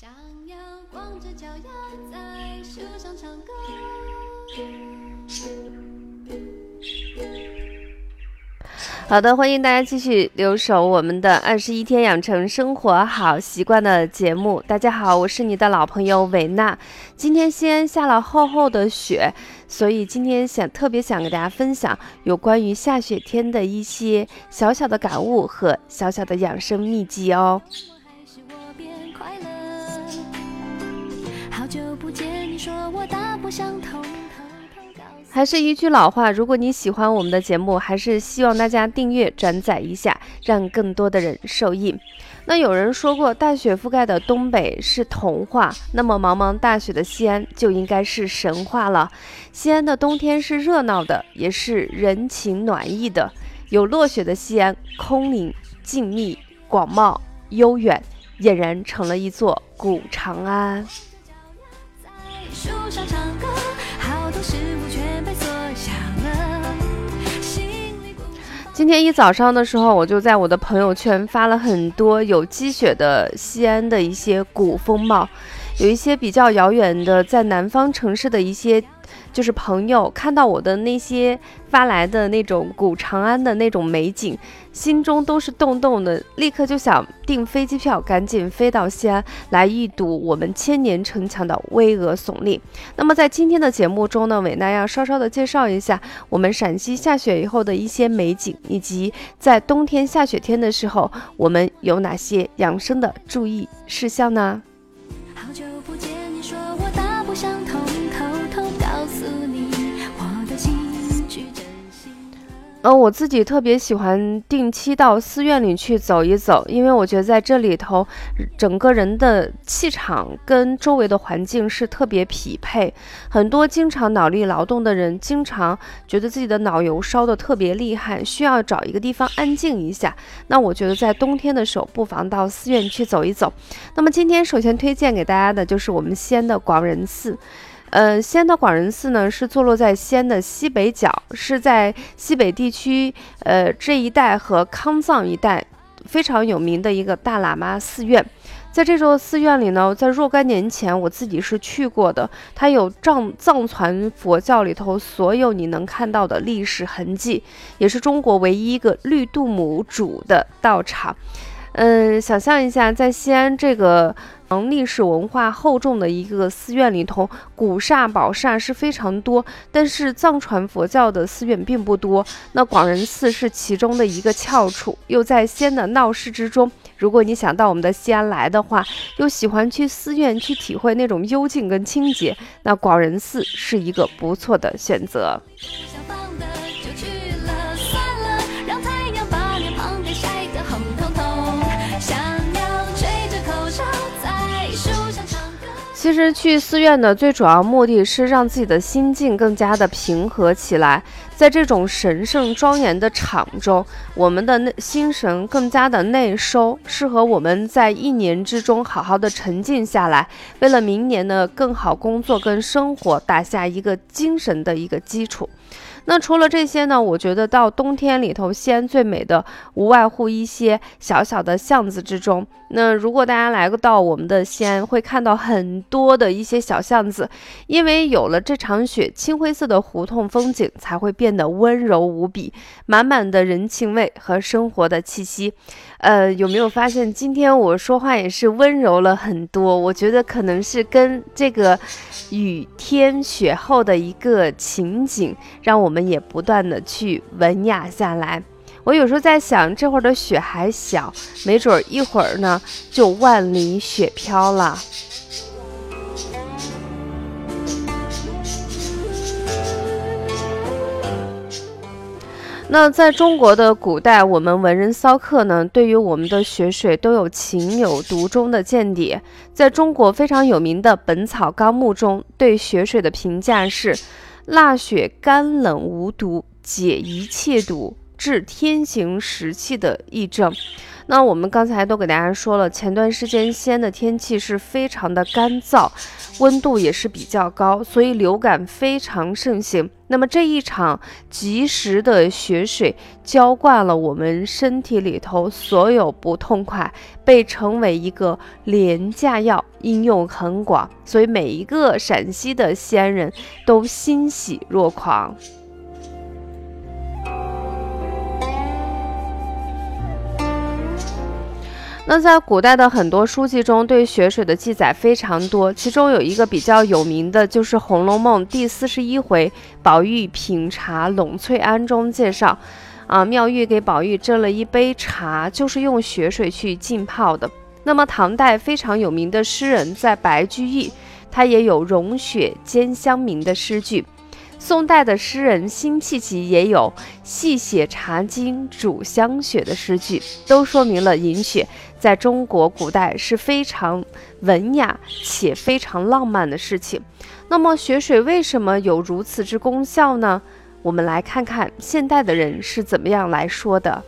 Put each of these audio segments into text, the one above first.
想要光着脚丫在树上唱歌。好的，欢迎大家继续留守我们的二十一天养成生活好习惯的节目。大家好，我是你的老朋友韦娜。今天西安下了厚厚的雪，所以今天想特别想给大家分享有关于下雪天的一些小小的感悟和小小的养生秘籍哦。久不见，你说我大不相同。偷偷告诉还是一句老话，如果你喜欢我们的节目，还是希望大家订阅、转载一下，让更多的人受益。那有人说过，大雪覆盖的东北是童话，那么茫茫大雪的西安就应该是神话了。西安的冬天是热闹的，也是人情暖意的。有落雪的西安，空灵、静谧、广袤、悠远，俨然成了一座古长安。树上唱歌，好多事物全被锁上了。心里今天一早上的时候，我就在我的朋友圈发了很多有积雪的西安的一些古风貌，有一些比较遥远的在南方城市的一些。就是朋友看到我的那些发来的那种古长安的那种美景，心中都是动动的，立刻就想订飞机票，赶紧飞到西安来一睹我们千年城墙的巍峨耸立。那么在今天的节目中呢，伟娜要稍稍的介绍一下我们陕西下雪以后的一些美景，以及在冬天下雪天的时候，我们有哪些养生的注意事项呢？嗯。呃，我自己特别喜欢定期到寺院里去走一走，因为我觉得在这里头，整个人的气场跟周围的环境是特别匹配。很多经常脑力劳动的人，经常觉得自己的脑油烧得特别厉害，需要找一个地方安静一下。那我觉得在冬天的时候，不妨到寺院去走一走。那么今天首先推荐给大家的就是我们西安的广仁寺。呃，西安的广仁寺呢是坐落在西安的西北角，是在西北地区呃这一带和康藏一带非常有名的一个大喇嘛寺院。在这座寺院里呢，在若干年前我自己是去过的，它有藏藏传佛教里头所有你能看到的历史痕迹，也是中国唯一一个绿度母主的道场。嗯，想象一下，在西安这个嗯历史文化厚重的一个寺院里头，古刹宝刹是非常多，但是藏传佛教的寺院并不多。那广仁寺是其中的一个翘楚，又在西安的闹市之中。如果你想到我们的西安来的话，又喜欢去寺院去体会那种幽静跟清洁，那广仁寺是一个不错的选择。其实去寺院的最主要目的是让自己的心境更加的平和起来，在这种神圣庄严的场中，我们的内心神更加的内收，适合我们在一年之中好好的沉静下来，为了明年的更好工作跟生活打下一个精神的一个基础。那除了这些呢？我觉得到冬天里头，西安最美的无外乎一些小小的巷子之中。那如果大家来到我们的西安，会看到很多的一些小巷子，因为有了这场雪，青灰色的胡同风景才会变得温柔无比，满满的人情味和生活的气息。呃，有没有发现今天我说话也是温柔了很多？我觉得可能是跟这个雨天雪后的一个情景，让我们也不断的去文雅下来。我有时候在想，这会儿的雪还小，没准儿一会儿呢就万里雪飘了。那在中国的古代，我们文人骚客呢，对于我们的雪水都有情有独钟的见解。在中国非常有名的《本草纲目》中，对雪水的评价是：腊雪干冷无毒，解一切毒，治天行实气的疫症。那我们刚才都给大家说了，前段时间西安的天气是非常的干燥，温度也是比较高，所以流感非常盛行。那么这一场及时的雪水浇灌了我们身体里头所有不痛快，被称为一个廉价药，应用很广，所以每一个陕西的西安人都欣喜若狂。那在古代的很多书籍中，对雪水的记载非常多，其中有一个比较有名的，就是《红楼梦》第四十一回“宝玉品茶栊翠庵”中介绍，啊，妙玉给宝玉斟了一杯茶，就是用雪水去浸泡的。那么唐代非常有名的诗人，在白居易，他也有“融雪兼香茗”的诗句。宋代的诗人辛弃疾也有“细写茶经煮香雪”的诗句，都说明了饮雪在中国古代是非常文雅且非常浪漫的事情。那么，雪水为什么有如此之功效呢？我们来看看现代的人是怎么样来说的。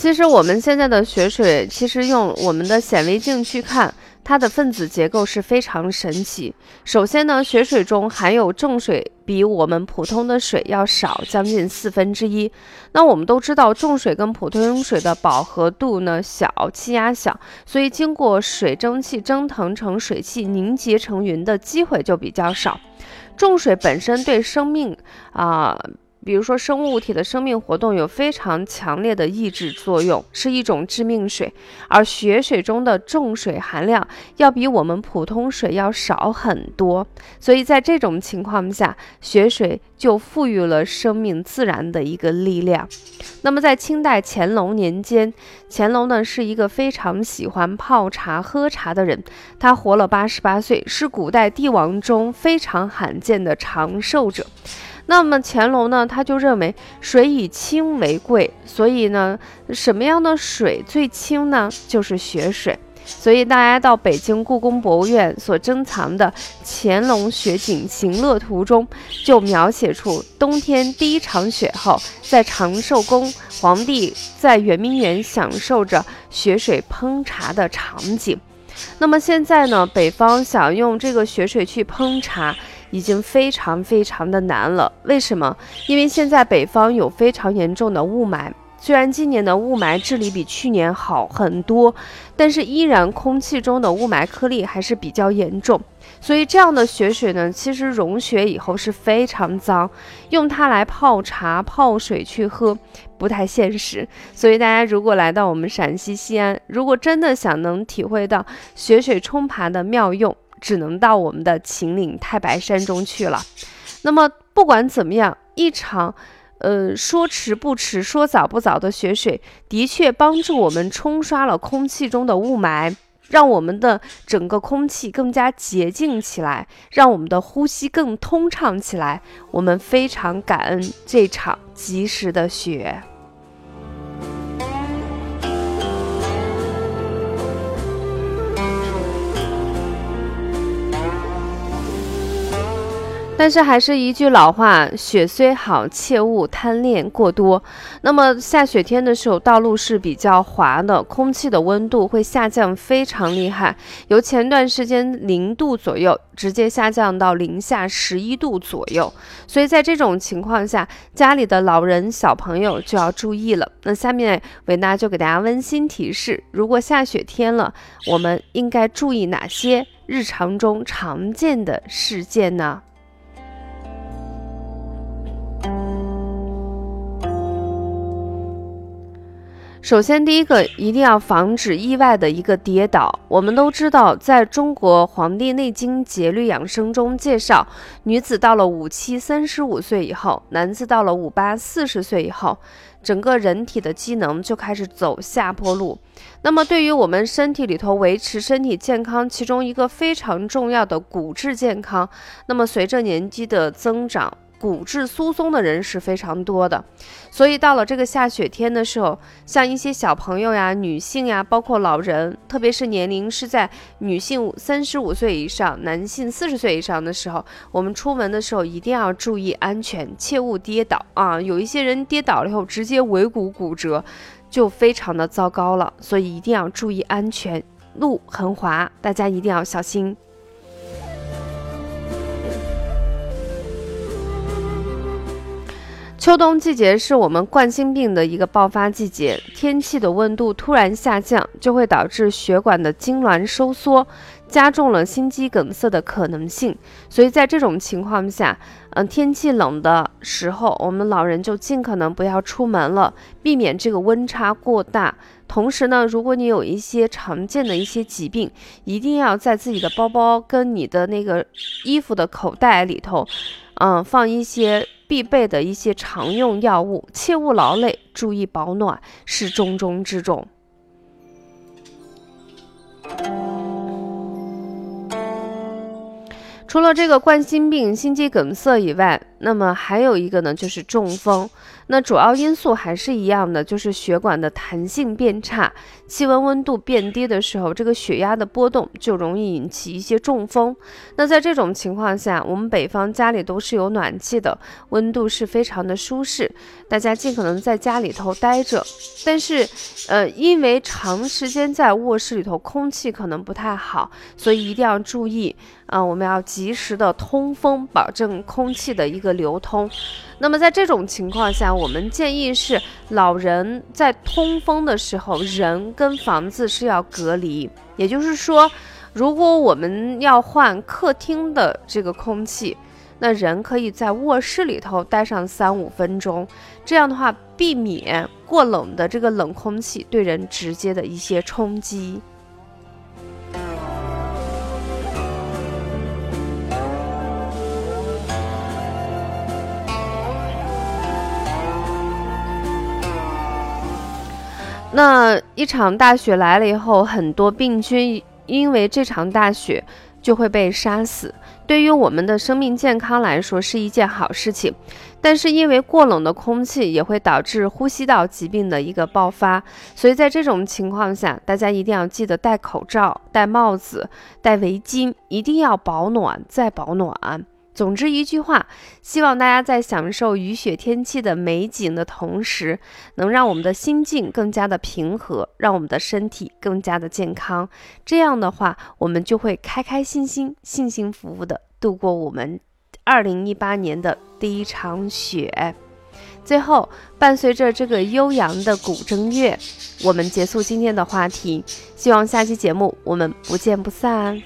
其实我们现在的雪水，其实用我们的显微镜去看，它的分子结构是非常神奇。首先呢，雪水中含有重水比我们普通的水要少将近四分之一。那我们都知道，重水跟普通水的饱和度呢小，气压小，所以经过水蒸气蒸腾成水汽，凝结成云的机会就比较少。重水本身对生命啊。比如说，生物体的生命活动有非常强烈的抑制作用，是一种致命水。而雪水中的重水含量要比我们普通水要少很多，所以在这种情况下，雪水就赋予了生命自然的一个力量。那么，在清代乾隆年间，乾隆呢是一个非常喜欢泡茶喝茶的人，他活了八十八岁，是古代帝王中非常罕见的长寿者。那么乾隆呢，他就认为水以清为贵，所以呢，什么样的水最清呢？就是雪水。所以大家到北京故宫博物院所珍藏的《乾隆雪景行乐图》中，就描写出冬天第一场雪后，在长寿宫，皇帝在圆明园享受着雪水烹茶的场景。那么现在呢，北方想用这个雪水去烹茶。已经非常非常的难了，为什么？因为现在北方有非常严重的雾霾，虽然今年的雾霾治理比去年好很多，但是依然空气中的雾霾颗粒还是比较严重。所以这样的雪水呢，其实融雪以后是非常脏，用它来泡茶、泡水去喝不太现实。所以大家如果来到我们陕西西安，如果真的想能体会到雪水冲爬的妙用，只能到我们的秦岭太白山中去了。那么不管怎么样，一场，呃，说迟不迟，说早不早的雪水，的确帮助我们冲刷了空气中的雾霾，让我们的整个空气更加洁净起来，让我们的呼吸更通畅起来。我们非常感恩这场及时的雪。但是还是一句老话，雪虽好，切勿贪恋过多。那么下雪天的时候，道路是比较滑的，空气的温度会下降非常厉害，由前段时间零度左右，直接下降到零下十一度左右。所以在这种情况下，家里的老人、小朋友就要注意了。那下面维娜就给大家温馨提示：如果下雪天了，我们应该注意哪些日常中常见的事件呢？首先，第一个一定要防止意外的一个跌倒。我们都知道，在中国《黄帝内经节律养生》中介绍，女子到了五七三十五岁以后，男子到了五八四十岁以后，整个人体的机能就开始走下坡路。那么，对于我们身体里头维持身体健康，其中一个非常重要的骨质健康，那么随着年纪的增长。骨质疏松的人是非常多的。所以到了这个下雪天的时候，像一些小朋友呀、女性呀，包括老人，特别是年龄是在女性三十五岁以上、男性四十岁以上的时候，我们出门的时候一定要注意安全，切勿跌倒啊！有一些人跌倒了以后直接尾骨骨折，就非常的糟糕了。所以一定要注意安全，路很滑，大家一定要小心。秋冬季节是我们冠心病的一个爆发季节，天气的温度突然下降，就会导致血管的痉挛收缩，加重了心肌梗塞的可能性。所以在这种情况下，嗯，天气冷的时候，我们老人就尽可能不要出门了，避免这个温差过大。同时呢，如果你有一些常见的一些疾病，一定要在自己的包包跟你的那个衣服的口袋里头，嗯，放一些。必备的一些常用药物，切勿劳累，注意保暖是重中之重。除了这个冠心病、心肌梗塞以外，那么还有一个呢，就是中风。那主要因素还是一样的，就是血管的弹性变差，气温温度变低的时候，这个血压的波动就容易引起一些中风。那在这种情况下，我们北方家里都是有暖气的，温度是非常的舒适，大家尽可能在家里头待着。但是，呃，因为长时间在卧室里头，空气可能不太好，所以一定要注意啊，我们要及时的通风，保证空气的一个流通。那么在这种情况下，我们建议是老人在通风的时候，人跟房子是要隔离。也就是说，如果我们要换客厅的这个空气，那人可以在卧室里头待上三五分钟，这样的话避免过冷的这个冷空气对人直接的一些冲击。那一场大雪来了以后，很多病菌因为这场大雪就会被杀死。对于我们的生命健康来说是一件好事情，但是因为过冷的空气也会导致呼吸道疾病的一个爆发，所以在这种情况下，大家一定要记得戴口罩、戴帽子、戴围巾，一定要保暖再保暖。总之一句话，希望大家在享受雨雪天气的美景的同时，能让我们的心境更加的平和，让我们的身体更加的健康。这样的话，我们就会开开心心、幸幸福福的度过我们二零一八年的第一场雪。最后，伴随着这个悠扬的古筝乐，我们结束今天的话题。希望下期节目我们不见不散。